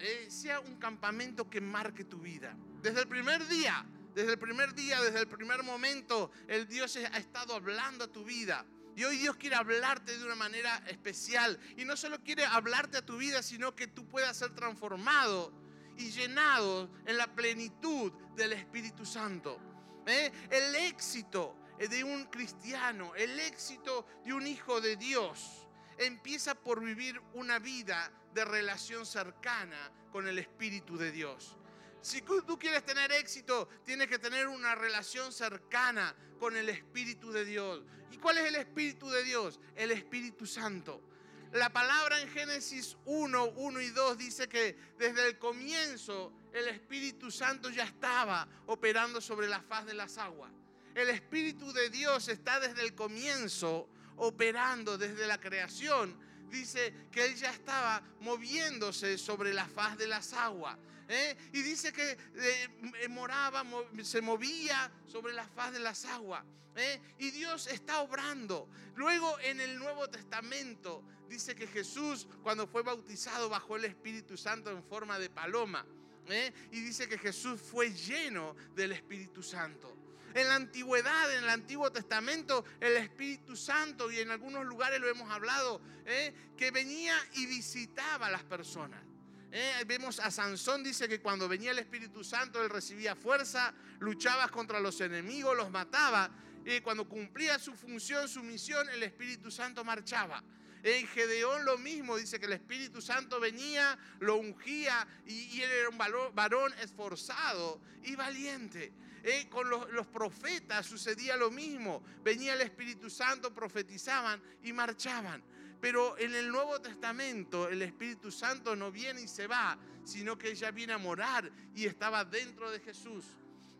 eh, sea un campamento que marque tu vida. Desde el primer día, desde el primer día, desde el primer momento, el Dios ha estado hablando a tu vida. Y hoy Dios quiere hablarte de una manera especial. Y no solo quiere hablarte a tu vida, sino que tú puedas ser transformado y llenado en la plenitud del Espíritu Santo. ¿Eh? El éxito de un cristiano, el éxito de un hijo de Dios, empieza por vivir una vida de relación cercana con el Espíritu de Dios. Si tú quieres tener éxito, tienes que tener una relación cercana con el Espíritu de Dios. ¿Y cuál es el Espíritu de Dios? El Espíritu Santo. La palabra en Génesis 1, 1 y 2 dice que desde el comienzo el Espíritu Santo ya estaba operando sobre la faz de las aguas. El Espíritu de Dios está desde el comienzo operando desde la creación dice que él ya estaba moviéndose sobre la faz de las aguas. ¿eh? Y dice que eh, moraba, se movía sobre la faz de las aguas. ¿eh? Y Dios está obrando. Luego en el Nuevo Testamento dice que Jesús cuando fue bautizado bajó el Espíritu Santo en forma de paloma. Y dice que Jesús fue lleno del Espíritu Santo. En la antigüedad, en el Antiguo Testamento, el Espíritu Santo, y en algunos lugares lo hemos hablado, ¿eh? que venía y visitaba a las personas. ¿eh? Vemos a Sansón, dice que cuando venía el Espíritu Santo, él recibía fuerza, luchaba contra los enemigos, los mataba. Y cuando cumplía su función, su misión, el Espíritu Santo marchaba. En Gedeón lo mismo, dice que el Espíritu Santo venía, lo ungía y, él era un varón esforzado y valiente. Eh, con los, profetas sucedía lo mismo. Venía el Espíritu Santo, profetizaban y marchaban. Pero en el Nuevo Testamento el Espíritu Santo no viene y se va, sino que ella viene a morar y estaba dentro de Jesús.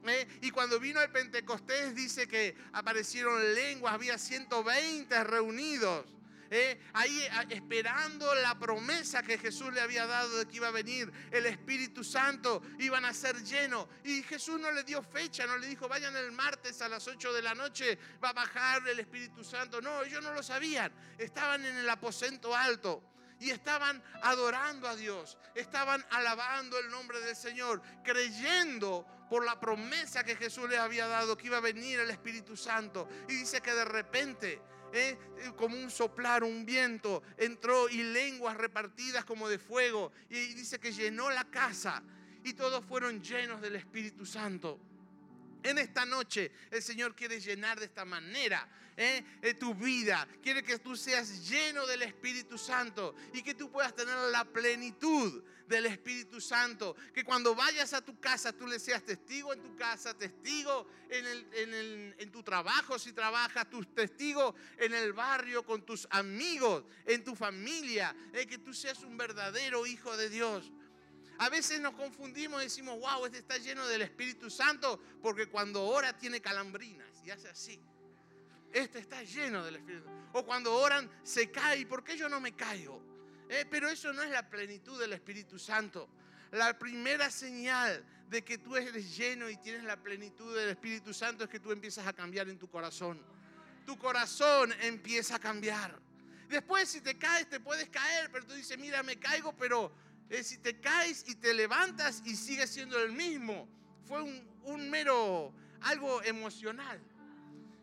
Eh, y cuando vino el Pentecostés dice que aparecieron lenguas, había 120 reunidos. ¿Eh? ahí esperando la promesa que Jesús le había dado de que iba a venir el Espíritu Santo, iban a ser llenos. Y Jesús no le dio fecha, no le dijo, vayan el martes a las 8 de la noche, va a bajar el Espíritu Santo. No, ellos no lo sabían, estaban en el aposento alto y estaban adorando a Dios, estaban alabando el nombre del Señor, creyendo por la promesa que Jesús les había dado que iba a venir el Espíritu Santo. Y dice que de repente ¿eh? como un soplar, un viento, entró y lenguas repartidas como de fuego. Y dice que llenó la casa y todos fueron llenos del Espíritu Santo. En esta noche el Señor quiere llenar de esta manera ¿eh? tu vida. Quiere que tú seas lleno del Espíritu Santo y que tú puedas tener la plenitud del Espíritu Santo. Que cuando vayas a tu casa tú le seas testigo en tu casa, testigo en, el, en, tu trabajo si trabajas, tu testigo en el barrio con tus amigos, en tu familia. ¿eh? que tú seas un verdadero hijo de Dios. A veces nos confundimos y decimos, wow, este está lleno del Espíritu Santo porque cuando ora tiene calambrinas y hace así. Este está lleno del Espíritu. O cuando oran se cae. ¿Por qué yo no me caigo? Eh, pero eso no es la plenitud del Espíritu Santo. La primera señal de que tú eres lleno y tienes la plenitud del Espíritu Santo es que tú empiezas a cambiar en tu corazón. Tu corazón empieza a cambiar. Después si te caes te puedes caer, pero tú dices, mira, me caigo, pero es si te caes y te levantas y sigues siendo el mismo. Fue un, mero, algo emocional.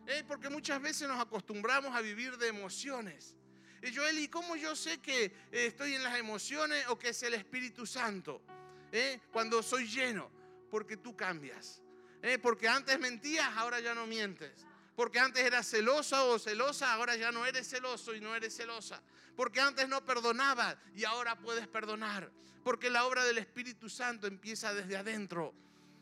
¿Eh? Porque muchas veces nos acostumbramos a vivir de emociones. Y yo, Eli, ¿cómo yo sé que eh, estoy en las emociones o que es el Espíritu Santo? ¿Eh? Cuando soy lleno, porque tú cambias. Porque antes mentías, ahora ya no mientes. Porque antes eras celosa o celosa, ahora ya no eres celoso y no eres celosa. Porque antes no perdonabas y ahora puedes perdonar. Porque la obra del Espíritu Santo empieza desde adentro.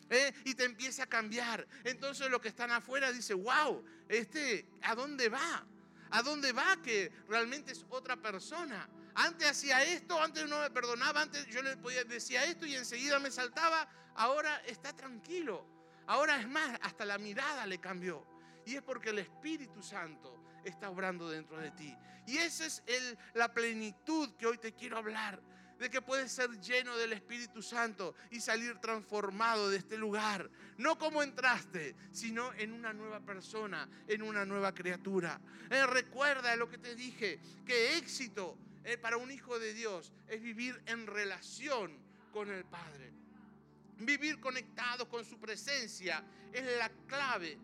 ¿eh? Y te empieza a cambiar. Entonces los que están afuera dicen, wow, este, ¿a dónde va? ¿A dónde va que realmente es otra persona? Antes hacía esto, antes no me perdonaba, antes yo le decía esto y enseguida me saltaba. Ahora está tranquilo. Ahora es más, hasta la mirada le cambió. Y es porque el Espíritu Santo está obrando dentro de ti. Y esa es el, la plenitud que hoy te quiero hablar. De que puedes ser lleno del Espíritu Santo y salir transformado de este lugar. No como entraste, sino en una nueva persona, en una nueva criatura. Eh, recuerda lo que te dije, que éxito eh, para un hijo de Dios es vivir en relación con el Padre. Vivir conectado con su presencia es la clave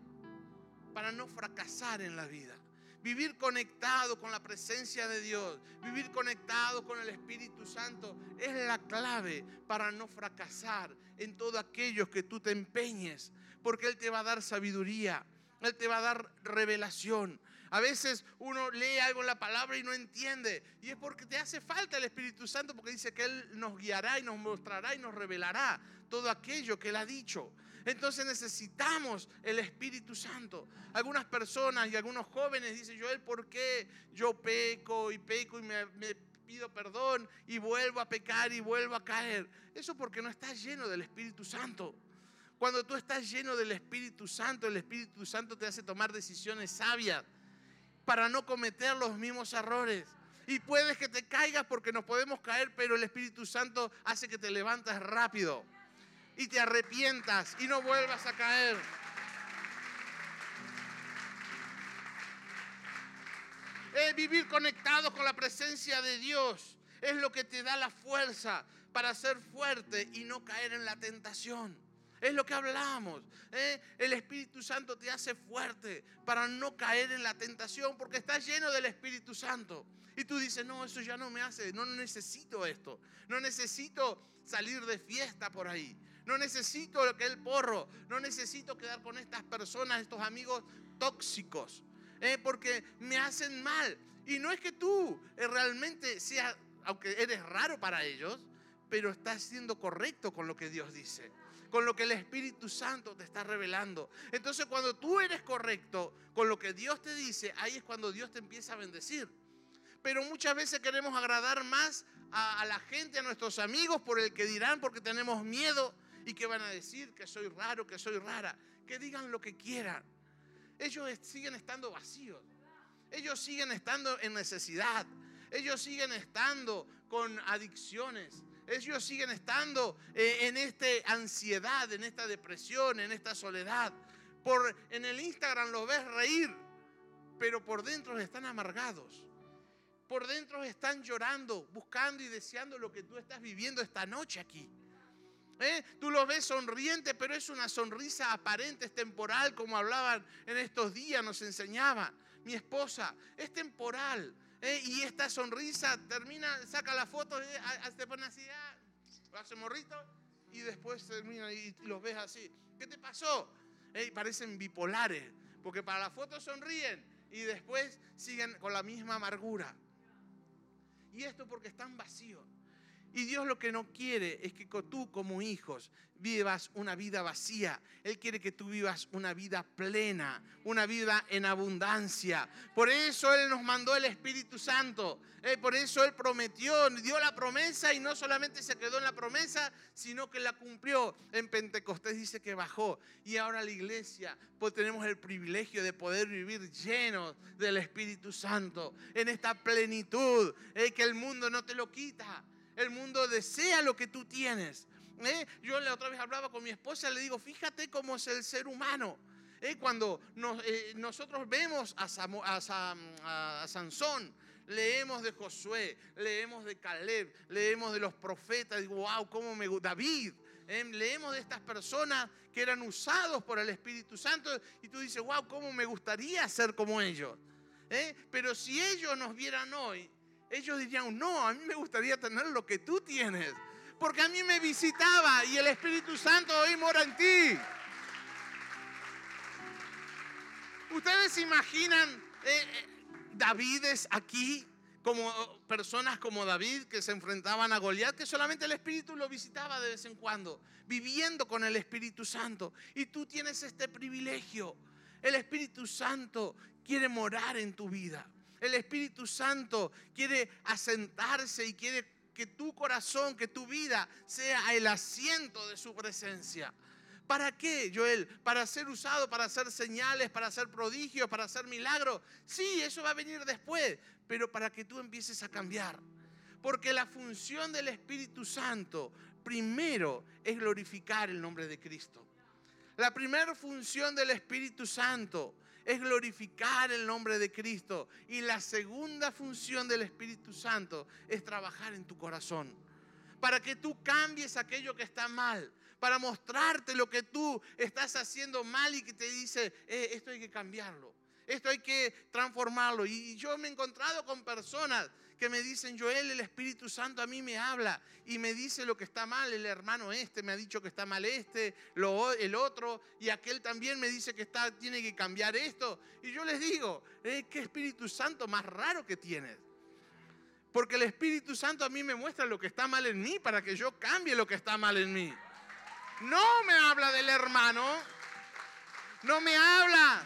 para no fracasar en la vida. Vivir conectado con la presencia de Dios, vivir conectado con el Espíritu Santo es la clave para no fracasar en todo aquello que tú te empeñes, porque Él te va a dar sabiduría, Él te va a dar revelación. A veces uno lee algo en la palabra y no entiende, y es porque te hace falta el Espíritu Santo, porque dice que Él nos guiará y nos mostrará y nos revelará todo aquello que Él ha dicho. Entonces necesitamos el Espíritu Santo. Algunas personas y algunos jóvenes dicen, Joel, ¿por qué yo peco y peco y me, pido perdón y vuelvo a pecar y vuelvo a caer? Eso porque no estás lleno del Espíritu Santo. Cuando tú estás lleno del Espíritu Santo, el Espíritu Santo te hace tomar decisiones sabias para no cometer los mismos errores. Y puedes que te caigas porque nos podemos caer, pero el Espíritu Santo hace que te levantes rápido y te arrepientas y no vuelvas a caer. Es vivir conectado con la presencia de Dios es lo que te da la fuerza para ser fuerte y no caer en la tentación. Es lo que hablamos. ¿eh? El Espíritu Santo te hace fuerte para no caer en la tentación porque estás lleno del Espíritu Santo. Y tú dices, no, eso ya no me hace, no necesito esto. No necesito salir de fiesta por ahí. No necesito el porro. No necesito quedar con estas personas, estos amigos tóxicos. ¿eh? porque me hacen mal. Y no es que tú eh, realmente seas, aunque eres raro para ellos, pero estás siendo correcto con lo que Dios dice con lo que el Espíritu Santo te está revelando. Entonces cuando tú eres correcto con lo que Dios te dice, ahí es cuando Dios te empieza a bendecir. Pero muchas veces queremos agradar más a la gente, a nuestros amigos, por el que dirán, porque tenemos miedo y que van a decir que soy raro, que soy rara. Que digan lo que quieran. Ellos siguen estando vacíos. Ellos siguen estando en necesidad. Ellos siguen estando con adicciones. Ellos siguen estando eh, en esta ansiedad, en esta depresión, en esta soledad. Por, en el Instagram los ves reír, pero por dentro están amargados. Por dentro están llorando, buscando y deseando lo que tú estás viviendo esta noche aquí. ¿Eh? Tú lo ves sonriente, pero es una sonrisa aparente, es temporal, como hablaban en estos días, nos enseñaban. Mi esposa, es temporal. ¿eh? Y esta sonrisa termina, saca la foto, ¿eh? te pone así, ah, hace morrito, y después termina y los ves así. ¿Qué te pasó? parecen bipolares, porque para la foto sonríen y después siguen con la misma amargura. Y esto porque están vacíos. Y Dios lo que no quiere es que tú como hijos vivas una vida vacía. Él quiere que tú vivas una vida plena, una vida en abundancia. Por eso Él nos mandó el Espíritu Santo. Eh, por eso Él prometió, dio la promesa y no solamente se quedó en la promesa, sino que la cumplió. En Pentecostés dice que bajó. Y ahora la iglesia, pues tenemos el privilegio de poder vivir llenos del Espíritu Santo, en esta plenitud eh, que el mundo no te lo quita. El mundo desea lo que tú tienes. ¿eh? Yo la otra vez hablaba con mi esposa, le digo, fíjate cómo es el ser humano. ¿eh? Cuando eh, nosotros vemos a, Sansón, leemos de Josué, leemos de Caleb, leemos de los profetas, digo, wow, cómo me. David, leemos de estas personas que eran usados por el Espíritu Santo y tú dices, wow, cómo me gustaría ser como ellos. Pero si ellos nos vieran hoy, ellos dirían, no, a mí me gustaría tener lo que tú tienes. Porque a mí me visitaba y el Espíritu Santo hoy mora en ti. Ustedes imaginan eh, eh, Davides aquí como personas como David que se enfrentaban a Goliat, que solamente el Espíritu lo visitaba de vez en cuando, viviendo con el Espíritu Santo. Y tú tienes este privilegio. El Espíritu Santo quiere morar en tu vida. El Espíritu Santo quiere asentarse y quiere que tu corazón, que tu vida sea el asiento de su presencia. ¿Para qué, Joel? ¿Para ser usado, para hacer señales, para hacer prodigios, para hacer milagros? Sí, eso va a venir después, pero para que tú empieces a cambiar. Porque la función del Espíritu Santo primero es glorificar el nombre de Cristo. La primera función del Espíritu Santo es glorificar el nombre de Cristo. Y la segunda función del Espíritu Santo es trabajar en tu corazón para que tú cambies aquello que está mal, para mostrarte lo que tú estás haciendo mal y que te dice, eh, esto hay que cambiarlo, esto hay que transformarlo. Y yo me he encontrado con personas que me dicen, Joel, el Espíritu Santo a mí me habla y me dice lo que está mal, el hermano este me ha dicho que está mal este, el otro, y aquel también me dice que está, tiene que cambiar esto. Y yo les digo, eh, ¿qué Espíritu Santo más raro que tienes? Porque el Espíritu Santo a mí me muestra lo que está mal en mí para que yo cambie lo que está mal en mí. No me habla del hermano, no me habla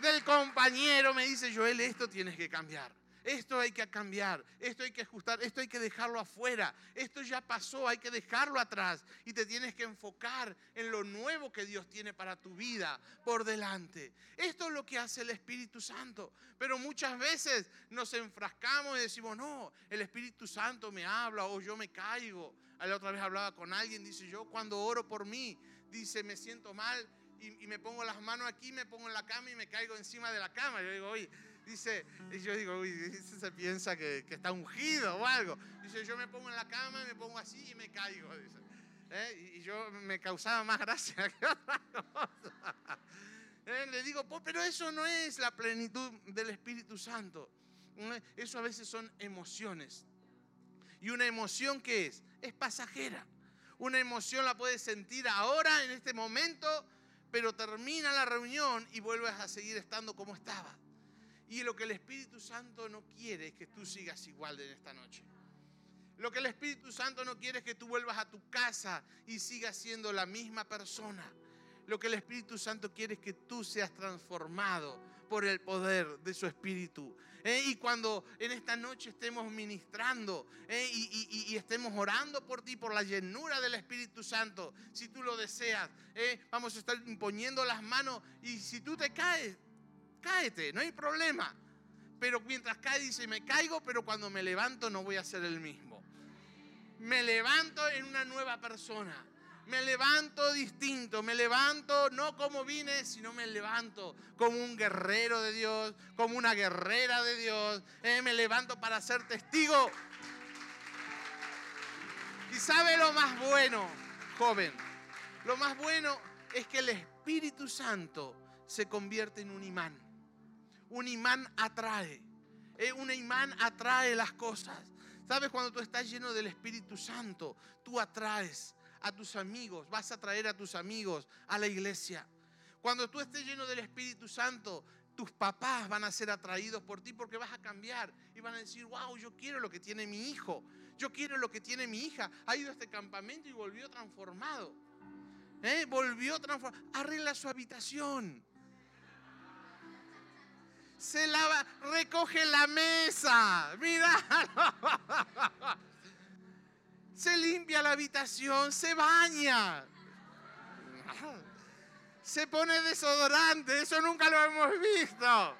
del compañero, me dice, Joel, esto tienes que cambiar. Esto hay que cambiar, esto hay que ajustar, esto hay que dejarlo afuera, esto ya pasó, hay que dejarlo atrás y te tienes que enfocar en lo nuevo que Dios tiene para tu vida por delante. Esto es lo que hace el Espíritu Santo, pero muchas veces nos enfrascamos y decimos, no, el Espíritu Santo me habla o yo me caigo. La otra vez hablaba con alguien, dice, yo cuando oro por mí, dice, me siento mal y, me pongo las manos aquí, me pongo en la cama y me caigo encima de la cama. Yo digo, oye, Dice, y yo digo, uy, se piensa que, está ungido o algo. Dice, yo me pongo en la cama me pongo así y me caigo. ¿eh? Y yo me causaba más gracia que otra cosa. ¿Eh? Le digo, pero eso no es la plenitud del Espíritu Santo. Eso a veces son emociones. Y una emoción que es, es pasajera. Una emoción la puedes sentir ahora, en este momento, pero termina la reunión y vuelves a seguir estando como estaba. Y lo que el Espíritu Santo no quiere es que tú sigas igual de esta noche. Lo que el Espíritu Santo no quiere es que tú vuelvas a tu casa y sigas siendo la misma persona. Lo que el Espíritu Santo quiere es que tú seas transformado por el poder de su Espíritu. ¿eh? Y cuando en esta noche estemos ministrando ¿eh? y, estemos orando por ti, por la llenura del Espíritu Santo, si tú lo deseas, ¿eh? vamos a estar imponiendo las manos y si tú te caes, cáete, no hay problema. Pero mientras cae dice, me caigo, pero cuando me levanto no voy a ser el mismo. Me levanto en una nueva persona. Me levanto distinto, me levanto no como vine, sino me levanto como un guerrero de Dios, como una guerrera de Dios. Eh, me levanto para ser testigo. Y sabe lo más bueno, joven, lo más bueno es que el Espíritu Santo se convierte en un imán un imán atrae. Eh, un imán atrae las cosas. ¿Sabes? Cuando tú estás lleno del Espíritu Santo, tú atraes a tus amigos, vas a traer a tus amigos a la iglesia. Cuando tú estés lleno del Espíritu Santo, tus papás van a ser atraídos por ti porque vas a cambiar y van a decir, wow, yo quiero lo que tiene mi hijo, yo quiero lo que tiene mi hija. Ha ido a este campamento y volvió transformado. ¿Eh? Volvió transformado. Arregla su habitación se lava, recoge la mesa. Mira. Se limpia la habitación, se baña. Se pone desodorante, eso nunca lo hemos visto.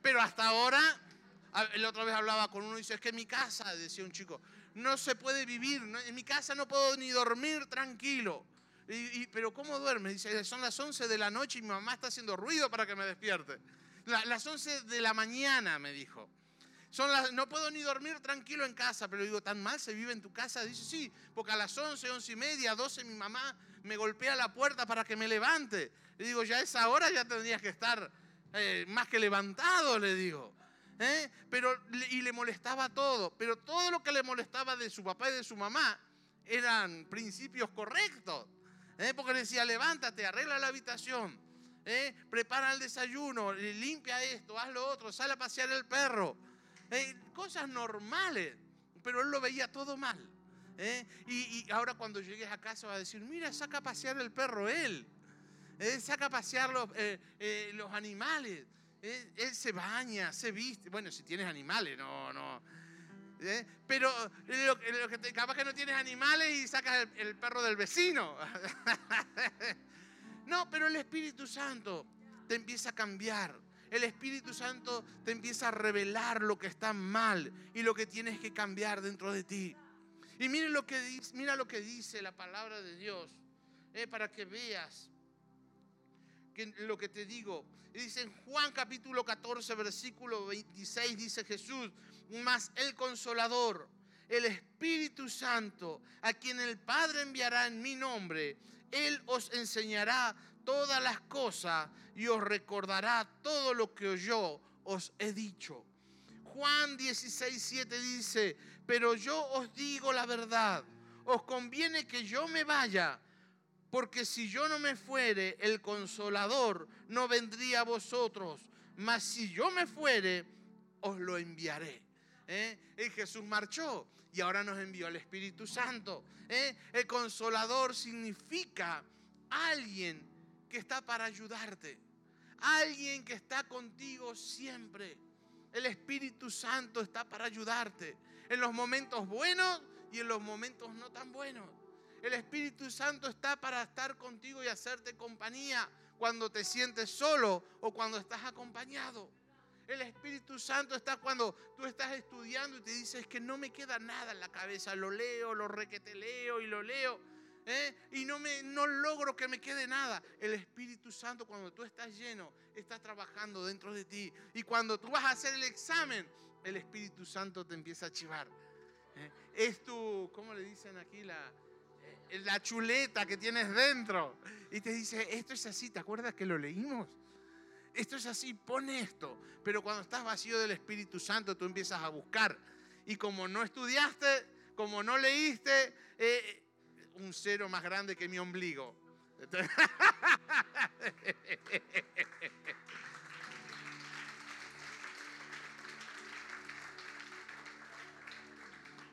Pero hasta ahora, la otra vez hablaba con uno y dice, es que en mi casa, decía un chico, no se puede vivir, en mi casa no puedo ni dormir tranquilo. Pero ¿cómo duerme? Dice, son las 11 de la noche y mi mamá está haciendo ruido para que me despierte. las 11 de la mañana, me dijo. Son las, no puedo ni dormir tranquilo en casa, pero digo, ¿tan mal se vive en tu casa? Dice, sí, porque a las 11, 11 y media, 12 mi mamá me golpea la puerta para que me levante. Le digo, ya a esa hora ya tendrías que estar eh, más que levantado, le digo. ¿eh? Pero, y le molestaba todo, pero todo lo que le molestaba de su papá y de su mamá eran principios correctos. ¿Eh? Porque decía, levántate, arregla la habitación, ¿eh? prepara el desayuno, limpia esto, haz lo otro, sale a pasear el perro. ¿Eh? Cosas normales, pero él lo veía todo mal. Y, ahora cuando llegues a casa va a decir, mira, saca a pasear el perro él. saca a pasear los animales. él se baña, se viste. Bueno, si tienes animales, no, no ¿eh? Pero lo, que te, capaz que no tienes animales y sacas el, perro del vecino. no, pero el Espíritu Santo te empieza a cambiar. El Espíritu Santo te empieza a revelar lo que está mal y lo que tienes que cambiar dentro de ti. Y mira lo que dice, mira lo que dice la palabra de Dios, ¿eh? para que veas lo que te digo. Dice en Juan capítulo 14, versículo 26, dice Jesús, mas el consolador, el Espíritu Santo, a quien el Padre enviará en mi nombre, Él os enseñará todas las cosas y os recordará todo lo que yo os he dicho. Juan 16, 7 dice, pero yo os digo la verdad, os conviene que yo me vaya, porque si yo no me fuere, el consolador no vendría a vosotros, mas si yo me fuere, os lo enviaré. ¿Eh? Y Jesús marchó y ahora nos envió el Espíritu Santo. ¿Eh? El consolador significa alguien que está para ayudarte, alguien que está contigo siempre. El Espíritu Santo está para ayudarte en los momentos buenos y en los momentos no tan buenos. El Espíritu Santo está para estar contigo y hacerte compañía cuando te sientes solo o cuando estás acompañado. El Espíritu Santo está cuando tú estás estudiando y te dices que no me queda nada en la cabeza. Lo leo, lo requete leo y lo leo. ¿eh? Y no, me, no logro que me quede nada. El Espíritu Santo cuando tú estás lleno está trabajando dentro de ti. Y cuando tú vas a hacer el examen, el Espíritu Santo te empieza a chivar. ¿eh? Es tu, ¿cómo le dicen aquí? La, eh, la chuleta que tienes dentro. Y te dice, esto es así, ¿te acuerdas que lo leímos? Esto es así, pone esto. Pero cuando estás vacío del Espíritu Santo, tú empiezas a buscar. Y como no estudiaste, como no leíste, eh, un cero más grande que mi ombligo.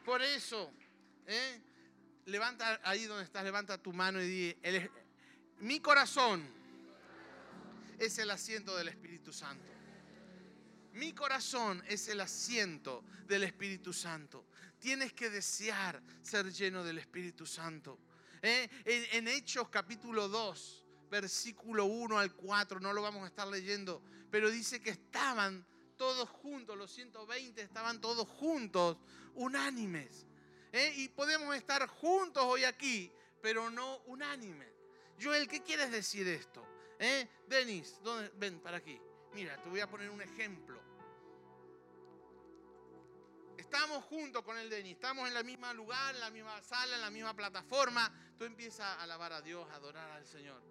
Por eso, ¿eh? levanta ahí donde estás, levanta tu mano y di, mi corazón es el asiento del Espíritu Santo. Mi corazón es el asiento del Espíritu Santo. Tienes que desear ser lleno del Espíritu Santo. ¿Eh? En, Hechos capítulo 2, versículo 1 al 4, no lo vamos a estar leyendo, pero dice que estaban todos juntos, los 120 estaban todos juntos, unánimes. ¿eh? Y podemos estar juntos hoy aquí, pero no unánimes. Joel, ¿qué quieres decir esto? ¿Eh? Denis, ven para aquí. Mira, te voy a poner un ejemplo. Estamos juntos con el Denis, estamos en la misma lugar, en la misma sala, en la misma plataforma. Tú empiezas a alabar a Dios, a adorar al Señor.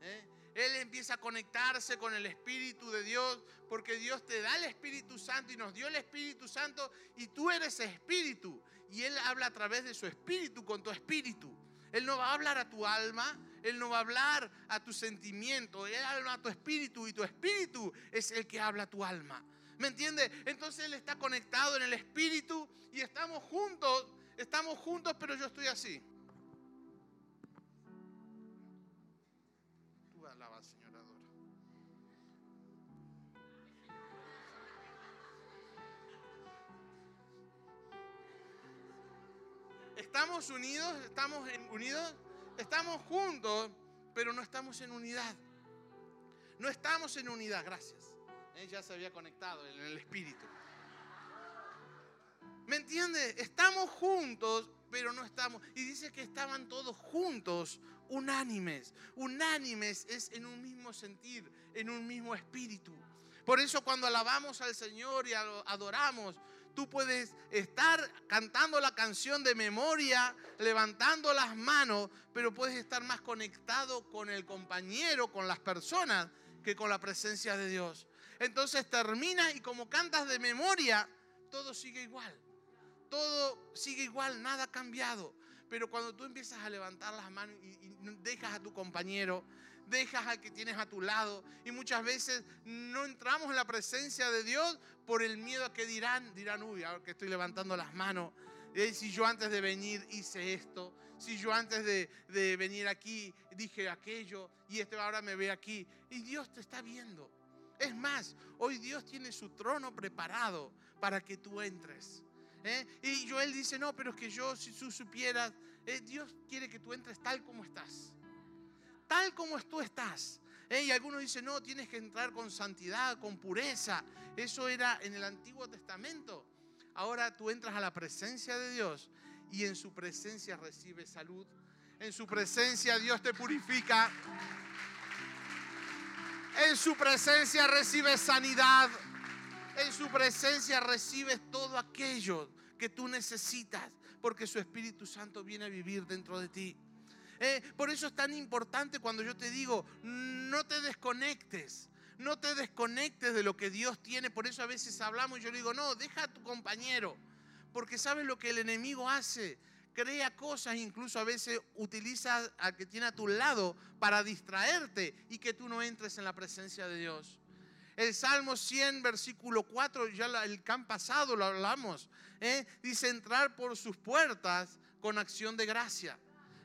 ¿eh? Él empieza a conectarse con el Espíritu de Dios, porque Dios te da el Espíritu Santo y nos dio el Espíritu Santo y tú eres Espíritu. Y Él habla a través de su Espíritu con tu Espíritu. Él no va a hablar a tu alma, Él no va a hablar a tu sentimiento, Él habla a tu Espíritu y tu Espíritu es el que habla a tu alma. ¿Me entiende? Entonces Él está conectado en el Espíritu y estamos juntos, estamos juntos, pero yo estoy así. Estamos unidos, estamos unidos, estamos juntos, pero no estamos en unidad. No estamos en unidad, gracias. ya se había conectado en el espíritu. ¿Me entiende? Estamos juntos, pero no estamos. Y dice que estaban todos juntos, unánimes. Unánimes es en un mismo sentir, en un mismo espíritu. Por eso cuando alabamos al Señor y adoramos, Tú puedes estar cantando la canción de memoria, levantando las manos, pero puedes estar más conectado con el compañero, con las personas, que con la presencia de Dios. Entonces termina y como cantas de memoria, todo sigue igual. Todo sigue igual, nada ha cambiado. Pero cuando tú empiezas a levantar las manos y dejas a tu compañero, dejas al que tienes a tu lado. Y muchas veces no entramos en la presencia de Dios por el miedo a que dirán, dirán, uy, ahora que estoy levantando las manos, eh, si yo antes de venir hice esto, si yo antes de, venir aquí dije aquello y este ahora me ve aquí. Y Dios te está viendo. Es más, hoy Dios tiene su trono preparado para que tú entres. ¿eh? Y Joel dice, no, pero es que yo, si tú supieras, eh, Dios quiere que tú entres tal como estás tal como tú estás. ¿eh? Y algunos dicen, no, tienes que entrar con santidad, con pureza. Eso era en el Antiguo Testamento. Ahora tú entras a la presencia de Dios y en su presencia recibes salud. En su presencia Dios te purifica. En su presencia recibes sanidad. En su presencia recibes todo aquello que tú necesitas, porque su Espíritu Santo viene a vivir dentro de ti. Eh, por eso es tan importante cuando yo te digo, no te desconectes. No te desconectes de lo que Dios tiene. Por eso a veces hablamos y yo le digo, no, deja a tu compañero. Porque sabes lo que el enemigo hace. Crea cosas, incluso a veces utiliza a que tiene a tu lado para distraerte y que tú no entres en la presencia de Dios. El Salmo 100, versículo 4, ya el can pasado lo hablamos. ¿eh? Dice entrar por sus puertas con acción de gracia.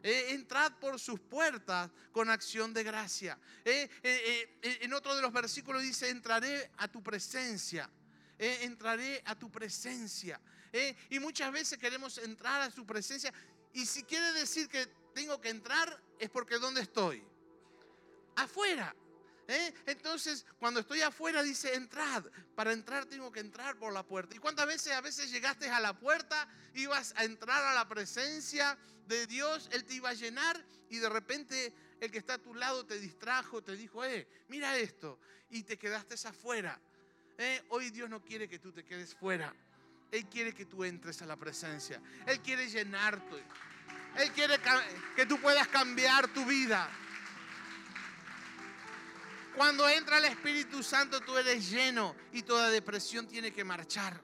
Eh, entrad por sus puertas con acción de gracia. Eh, eh, en otro de los versículos dice, entraré a tu presencia. entraré a tu presencia. y muchas veces queremos entrar a su presencia. Y si quiere decir que tengo que entrar, es porque ¿dónde estoy? Afuera. ¿Eh? Entonces, cuando estoy afuera, dice, entrad. Para entrar tengo que entrar por la puerta. ¿Y cuántas veces a veces llegaste a la puerta, ibas a entrar a la presencia de Dios, Él te iba a llenar y de repente el que está a tu lado te distrajo, te dijo, eh, mira esto, y te quedaste afuera. Eh, hoy Dios no quiere que tú te quedes fuera. Él quiere que tú entres a la presencia. Él quiere llenarte. Él quiere que tú puedas cambiar tu vida. Cuando entra el Espíritu Santo, tú eres lleno y toda depresión tiene que marchar.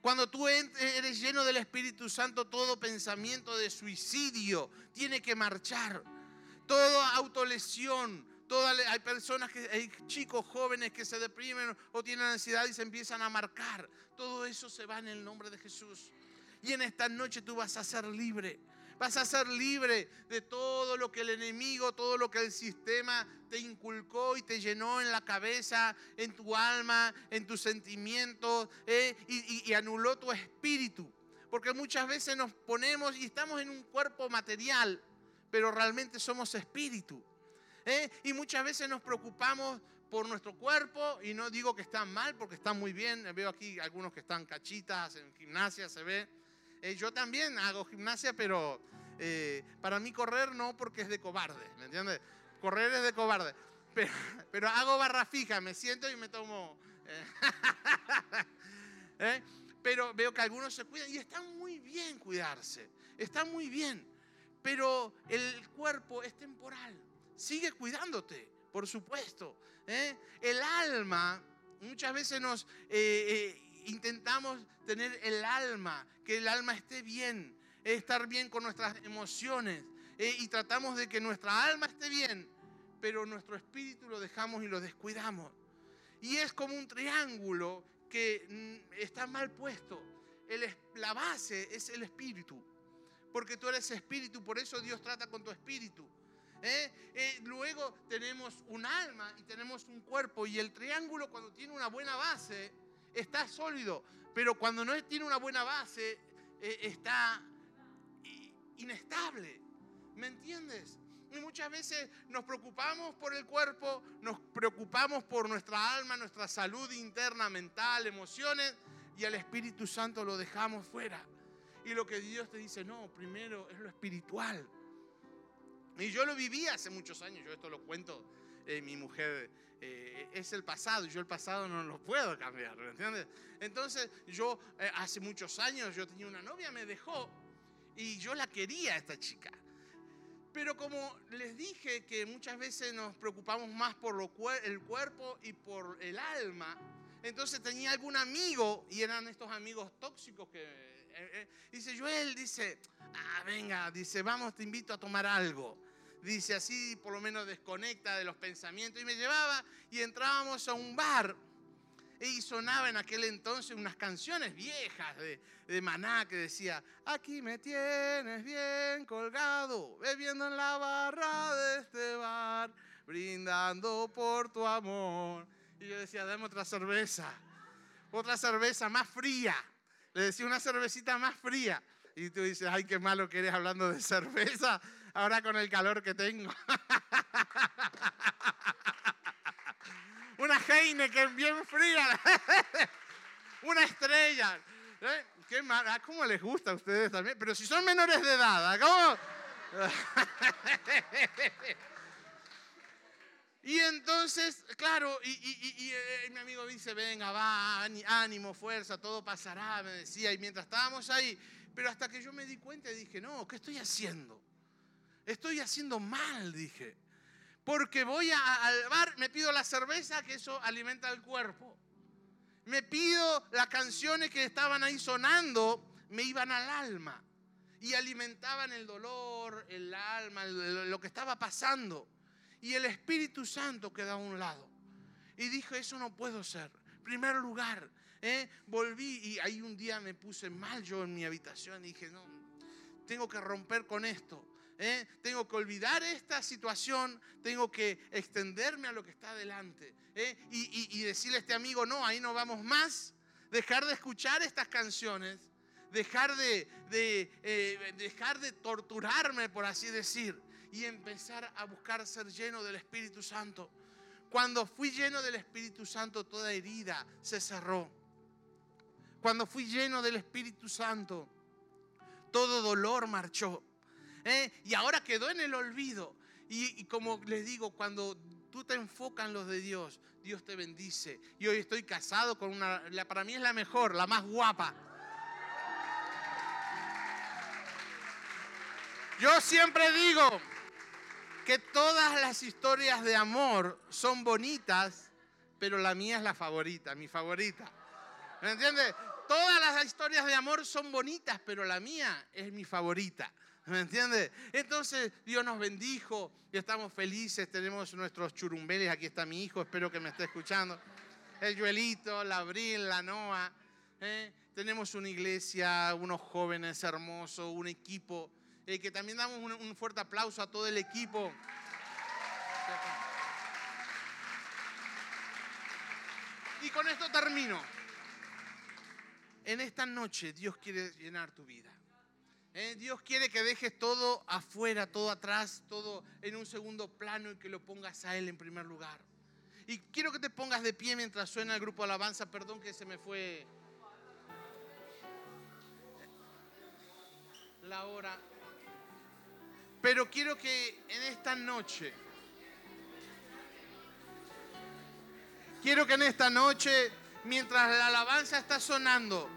Cuando tú eres lleno del Espíritu Santo, todo pensamiento de suicidio tiene que marchar. Toda autolesión, hay personas que, hay chicos jóvenes que se deprimen o tienen ansiedad y se empiezan a marcar. Todo eso se va en el nombre de Jesús. Y en esta noche tú vas a ser libre. Vas a ser libre de todo lo que el enemigo, todo lo que el sistema te inculcó y te llenó en la cabeza, en tu alma, en tus sentimientos eh, y, anuló tu espíritu. Porque muchas veces nos ponemos y estamos en un cuerpo material, pero realmente somos espíritu. Eh, y muchas veces nos preocupamos por nuestro cuerpo y no digo que están mal porque están muy bien. Veo aquí algunos que están cachitas en gimnasia, se ve. Eh, yo también hago gimnasia, pero eh, para mí correr no porque es de cobarde, ¿me entiendes? Correr es de cobarde. Pero, hago barra fija, me siento y me tomo... Eh, pero veo que algunos se cuidan y está muy bien cuidarse, está muy bien. Pero el cuerpo es temporal, sigue cuidándote, por supuesto. El alma, muchas veces nos intentamos tener el alma, que el alma esté bien, estar bien con nuestras emociones eh, y tratamos de que nuestra alma esté bien, pero nuestro espíritu lo dejamos y lo descuidamos. Y es como un triángulo que mm, está mal puesto. la base es el espíritu, porque tú eres espíritu, por eso Dios trata con tu espíritu. ¿eh? Eh, luego tenemos un alma y tenemos un cuerpo y el triángulo cuando tiene una buena base está sólido, pero cuando no tiene una buena base, eh, está inestable. ¿Me entiendes? Y muchas veces nos preocupamos por el cuerpo, nos preocupamos por nuestra alma, nuestra salud interna, mental, emociones, y al Espíritu Santo lo dejamos fuera. Y lo que Dios te dice, no, primero es lo espiritual. Y yo lo viví hace muchos años, yo esto lo cuento, eh, mi mujer eh, es el pasado, yo el pasado no lo puedo cambiar, ¿me entiendes? Entonces yo eh, hace muchos años yo tenía una novia, me dejó y yo la quería esta chica. Pero como les dije que muchas veces nos preocupamos más por el cuerpo y por el alma, entonces tenía algún amigo y eran estos amigos tóxicos que... dice, Joel, dice, ah, venga, dice, vamos, te invito a tomar algo dice así, por lo menos desconecta de los pensamientos. Y me llevaba y entrábamos a un bar y sonaba en aquel entonces unas canciones viejas de, de, Maná que decía, aquí me tienes bien colgado, bebiendo en la barra de este bar, brindando por tu amor. Y yo decía, dame otra cerveza, otra cerveza más fría. Le decía una cervecita más fría. Y tú dices, ay, qué malo que eres hablando de cerveza ahora con el calor que tengo. Una Heineken bien fría. Una estrella. ¿Eh? Qué ah, ¿Cómo les gusta a ustedes también? Pero si son menores de edad, ¿ah? ¿cómo? Y entonces, claro, y, eh, mi amigo dice, venga, va, ánimo, fuerza, todo pasará, me decía. Y mientras estábamos ahí, pero hasta que yo me di cuenta y dije, no, ¿qué estoy haciendo? Estoy haciendo mal, dije. Porque voy al bar, me pido la cerveza, que eso alimenta el cuerpo. Me pido las canciones que estaban ahí sonando, me iban al alma. Y alimentaban el dolor, el alma, lo que estaba pasando. Y el Espíritu Santo quedó a un lado. Y dije, eso no puedo ser. Primer lugar, ¿eh? volví y ahí un día me puse mal yo en mi habitación y dije, no, tengo que romper con esto. ¿Eh? Tengo que olvidar esta situación, tengo que extenderme a lo que está adelante. ¿eh? Y, decirle a este amigo, no, ahí no vamos más. Dejar de escuchar estas canciones, dejar de, dejar de torturarme, por así decir, y empezar a buscar ser lleno del Espíritu Santo. Cuando fui lleno del Espíritu Santo, toda herida se cerró. Cuando fui lleno del Espíritu Santo, todo dolor marchó. ¿Eh? Y ahora quedó en el olvido. Y, como les digo, cuando tú te enfocas en los de Dios, Dios te bendice. Y hoy estoy casado con una, para mí es la mejor, la más guapa. Yo siempre digo, que todas las historias de amor son bonitas, pero la mía es la favorita, mi favorita. ¿Me entiendes? Todas las historias de amor son bonitas, pero la mía es mi favorita. ¿Me entiendes? Entonces Dios nos bendijo y estamos felices. Tenemos nuestros churumbeles. Aquí está mi hijo, espero que me esté escuchando. El Joelito, la Abril, la Noa. ¿eh? Tenemos una iglesia, unos jóvenes hermosos, un equipo eh, que también damos un, fuerte aplauso a todo el equipo. Y con esto termino. En esta noche Dios quiere llenar tu vida. Eh, Dios quiere que dejes todo afuera, todo atrás, todo en un segundo plano y que lo pongas a Él en primer lugar. Y quiero que te pongas de pie mientras suena el grupo alabanza. Perdón que se me fue la hora. Pero quiero que en esta noche, quiero que en esta noche, mientras la alabanza está sonando,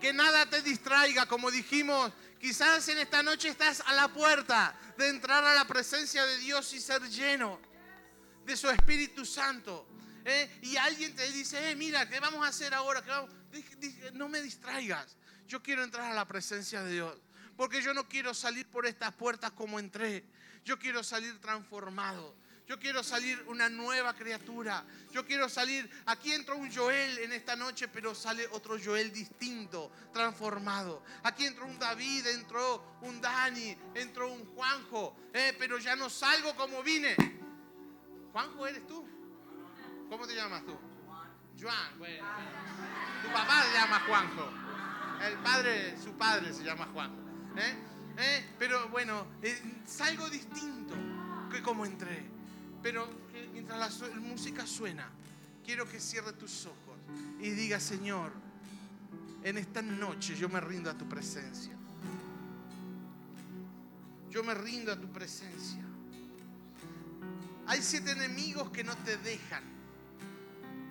que nada te distraiga, como dijimos, quizás en esta noche estás a la puerta de entrar a la presencia de Dios y ser lleno de su Espíritu Santo. ¿eh? Y alguien te dice, eh, mira, ¿qué vamos a hacer ahora? No me distraigas. Yo quiero entrar a la presencia de Dios. Porque yo no quiero salir por estas puertas como entré. Yo quiero salir transformado. Yo quiero salir una nueva criatura. Yo quiero salir. Aquí entró un Joel en esta noche, pero sale otro Joel distinto, transformado. Aquí entró un David, entró un Dani, entró un Juanjo. Eh, pero ya no salgo como vine. ¿Juanjo eres tú? ¿Cómo te llamas tú? Juan. Tu papá se llama Juanjo. El padre, su padre se llama Juanjo. ¿Eh? ¿Eh? Pero bueno, eh, salgo distinto que como entré. Pero mientras la música suena, quiero que cierre tus ojos y diga, Señor, en esta noche yo me rindo a tu presencia. Yo me rindo a tu presencia. Hay siete enemigos que no te dejan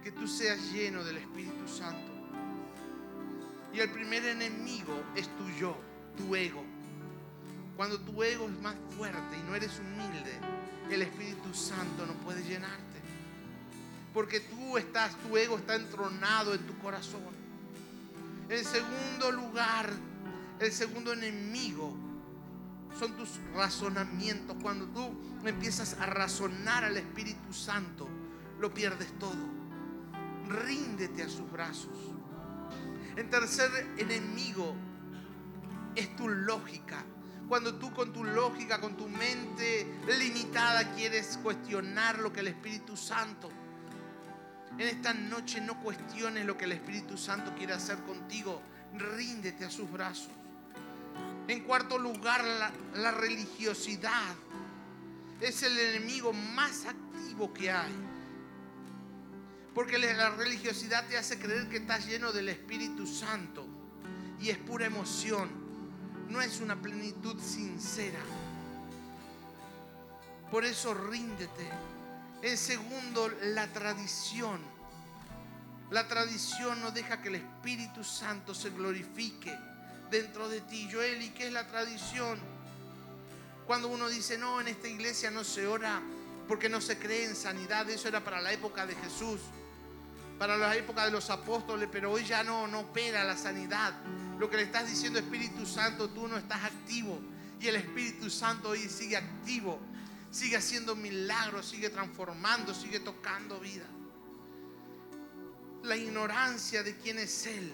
que tú seas lleno del Espíritu Santo. Y el primer enemigo es tu yo tu ego. Cuando tu ego es más fuerte y no eres humilde, el Espíritu Santo no puede llenarte. Porque tú estás, tu ego está entronado en tu corazón. En segundo lugar, el segundo enemigo son tus razonamientos. Cuando tú empiezas a razonar al Espíritu Santo, lo pierdes todo. Ríndete a sus brazos. El tercer enemigo es tu lógica. Cuando tú con tu lógica, con tu mente limitada quieres cuestionar lo que el Espíritu Santo. En esta noche no cuestiones lo que el Espíritu Santo quiere hacer contigo. Ríndete a sus brazos. En cuarto lugar, la, religiosidad es el enemigo más activo que hay. Porque la religiosidad te hace creer que estás lleno del Espíritu Santo y es pura emoción no es una plenitud sincera. Por eso ríndete En segundo, la tradición. La tradición no deja que el Espíritu Santo se glorifique dentro de ti. Joel, ¿y qué es la tradición? Cuando uno dice, no, en esta iglesia no se ora porque no se cree en sanidad, eso era para la época de Jesús, para la época de los apóstoles, pero hoy ya no, no opera la sanidad. Lo que le estás diciendo, Espíritu Santo, tú no estás activo. Y el Espíritu Santo hoy sigue activo, sigue haciendo milagros, sigue transformando, sigue tocando vida. La ignorancia de quién es Él,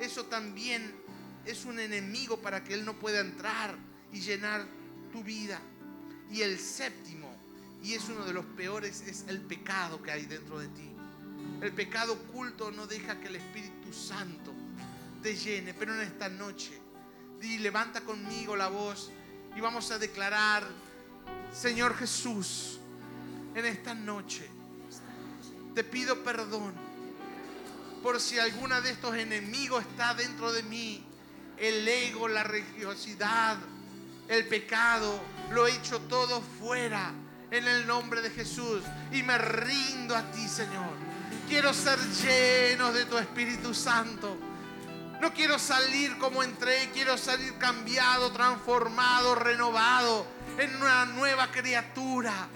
eso también es un enemigo para que Él no pueda entrar y llenar tu vida. Y el séptimo, y es uno de los peores, es el pecado que hay dentro de ti. El pecado oculto no deja que el Espíritu Santo te llene, pero en esta noche, di, levanta conmigo la voz y vamos a declarar, Señor Jesús, en esta noche, te pido perdón por si alguna de estos enemigos está dentro de mí, el ego, la religiosidad, el pecado, lo he hecho todo fuera en el nombre de Jesús y me rindo a ti, Señor. Quiero ser lleno de tu Espíritu Santo. No quiero salir como entré, quiero salir cambiado, transformado, renovado en una nueva criatura.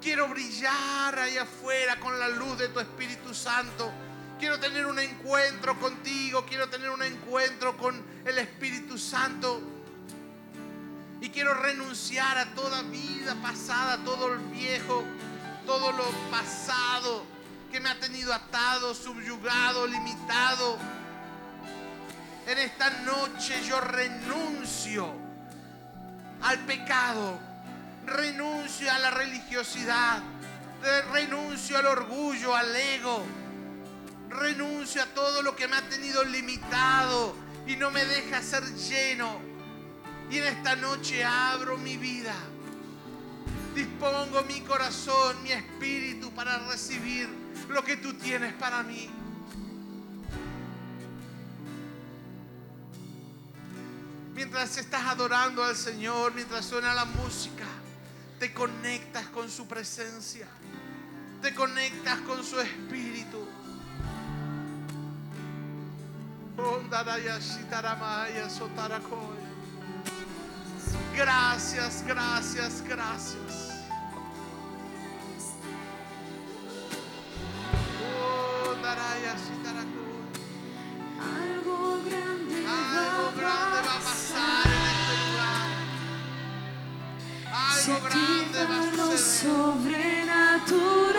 Quiero brillar ahí afuera con la luz de tu Espíritu Santo. Quiero tener un encuentro contigo, quiero tener un encuentro con el Espíritu Santo. Y quiero renunciar a toda vida pasada, todo el viejo, todo lo pasado que me ha tenido atado, subyugado, limitado. En esta noche yo renuncio al pecado, renuncio a la religiosidad, renuncio al orgullo, al ego, renuncio a todo lo que me ha tenido limitado y no me deja ser lleno y en esta noche abro mi vida. Dispongo mi corazón, mi espíritu para recibir lo que tú tienes para mí. Mientras estás adorando al Señor, mientras suena la música, te conectas con su presencia. Te conectas con su espíritu. Gracias, gracias, gracias. sobrenatural.